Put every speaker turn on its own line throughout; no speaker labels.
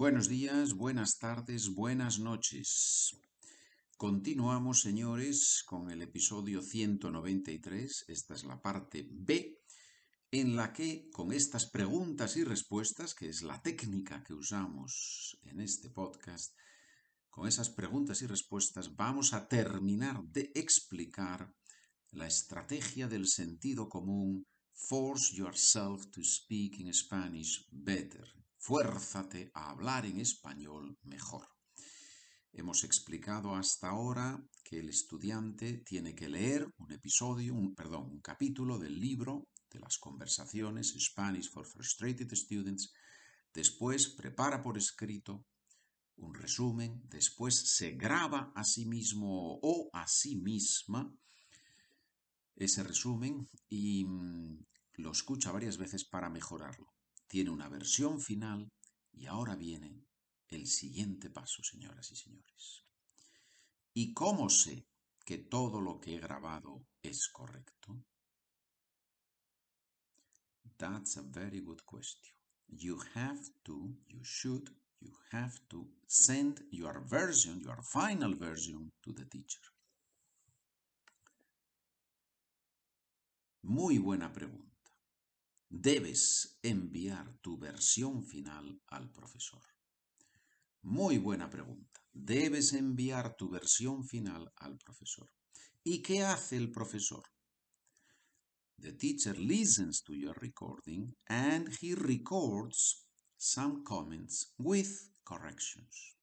Buenos días, buenas tardes, buenas noches. Continuamos, señores, con el episodio 193. Esta es la parte B, en la que, con estas preguntas y respuestas, que es la técnica que usamos en este podcast, con esas preguntas y respuestas vamos a terminar de explicar la estrategia del sentido común Force yourself to speak in Spanish better. Fuérzate a hablar en español mejor. Hemos explicado hasta ahora que el estudiante tiene que leer un episodio, un, perdón, un capítulo del libro de las conversaciones Spanish for Frustrated Students, después prepara por escrito un resumen, después se graba a sí mismo o a sí misma ese resumen y mm, lo escucha varias veces para mejorarlo. Tiene una versión final y ahora viene el siguiente paso, señoras y señores. ¿Y cómo sé que todo lo que he grabado es correcto? That's a very good question. You have to, you should, you have to send your version, your final version to the teacher. Muy buena pregunta. Debes enviar tu versión final al profesor. Muy buena pregunta. Debes enviar tu versión final al profesor. ¿Y qué hace el profesor? The teacher listens to your recording and he records some comments with corrections.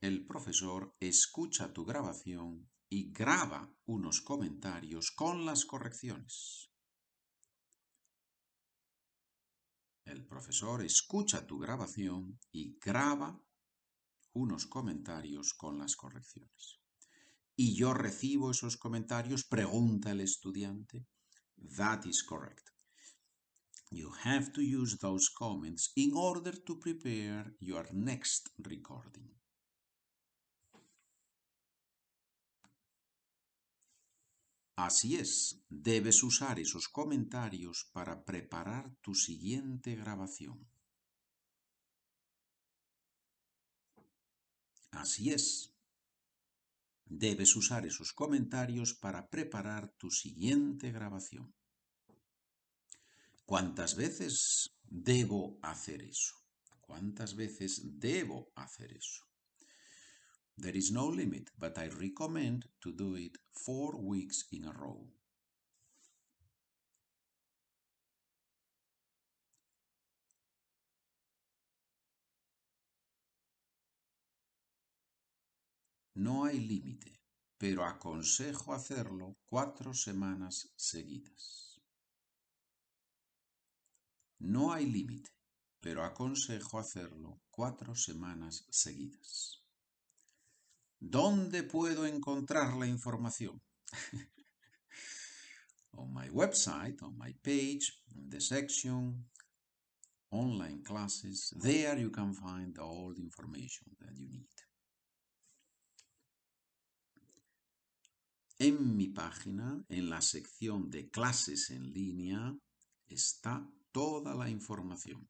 El profesor escucha tu grabación y graba unos comentarios con las correcciones. El profesor escucha tu grabación y graba unos comentarios con las correcciones. Y yo recibo esos comentarios, pregunta el estudiante. That is correct. You have to use those comments in order to prepare your next recording. Así es, debes usar esos comentarios para preparar tu siguiente grabación. Así es, debes usar esos comentarios para preparar tu siguiente grabación. ¿Cuántas veces debo hacer eso? ¿Cuántas veces debo hacer eso? There is no limit, but I recommend to do it four weeks in a row. No hay límite, pero aconsejo hacerlo cuatro semanas seguidas. No hay límite, pero aconsejo hacerlo cuatro semanas seguidas. ¿Dónde puedo encontrar la información? on my website, on my page, in the section online classes, there you can find all the information that you need. En mi página, en la sección de clases en línea, está toda la información.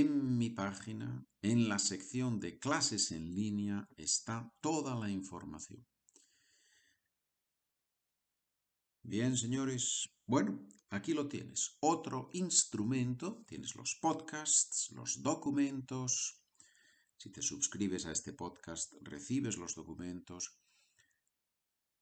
En mi página, en la sección de clases en línea, está toda la información. Bien, señores. Bueno, aquí lo tienes. Otro instrumento. Tienes los podcasts, los documentos. Si te suscribes a este podcast, recibes los documentos.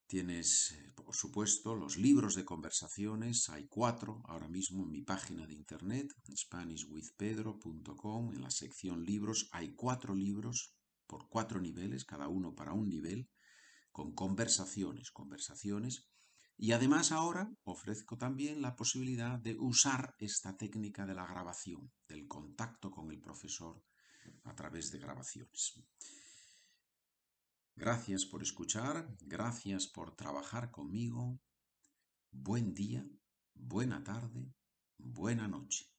Tienes, eh, por supuesto, los libros de conversaciones. Hay cuatro ahora mismo en mi página de internet, SpanishWithPedro.com. En la sección libros hay cuatro libros por cuatro niveles, cada uno para un nivel, con conversaciones, conversaciones. Y además ahora ofrezco también la posibilidad de usar esta técnica de la grabación, del contacto con el profesor a través de grabaciones. Gracias por escuchar, gracias por trabajar conmigo. Buen día, buena tarde, buena noche.